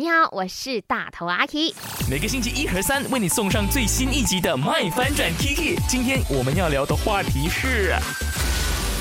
你好，我是大头阿 K。每个星期一和三为你送上最新一集的《麦翻转 Kiki》。今天我们要聊的话题是。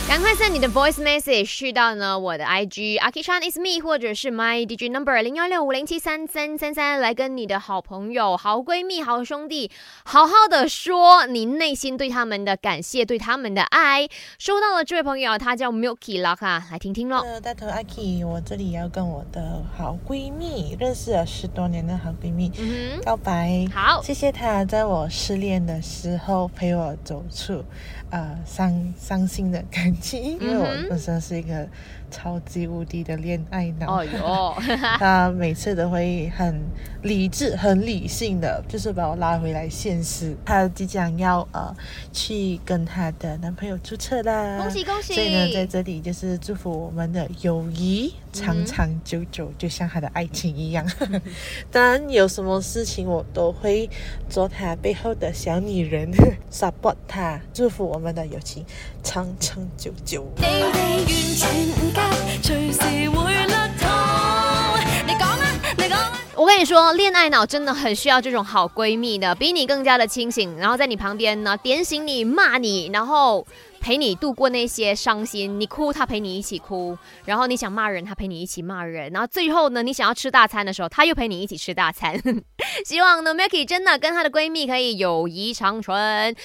赶快 send 你的 voice message 去到呢我的 IG Aki Chan is me，或者是 my DJ number 零幺六五零七三三三三，来跟你的好朋友、好闺蜜、好兄弟好好的说你内心对他们的感谢，对他们的爱。收到了这位朋友，他叫 Milky Laka，来听听喽。大头阿 K，我这里要跟我的好闺蜜，认识了十多年的好闺蜜嗯告白。好，谢谢她在我失恋的时候陪我走出呃伤伤心的感。因为我本身是一个超级无敌的恋爱脑，他每次都会很理智、很理性的，就是把我拉回来现实。他即将要呃去跟他的男朋友注册啦，恭喜恭喜！所以呢，在这里就是祝福我们的友谊长长久久，就像他的爱情一样。当然，有什么事情我都会做他背后的小女人，support 他，祝福我们的友情长长久久。我所以说，恋爱脑真的很需要这种好闺蜜的，比你更加的清醒，然后在你旁边呢，点醒你，骂你，然后。陪你度过那些伤心，你哭他陪你一起哭，然后你想骂人他陪你一起骂人，然后最后呢，你想要吃大餐的时候他又陪你一起吃大餐。希望呢 Milky 真的跟她的闺蜜可以友谊长存。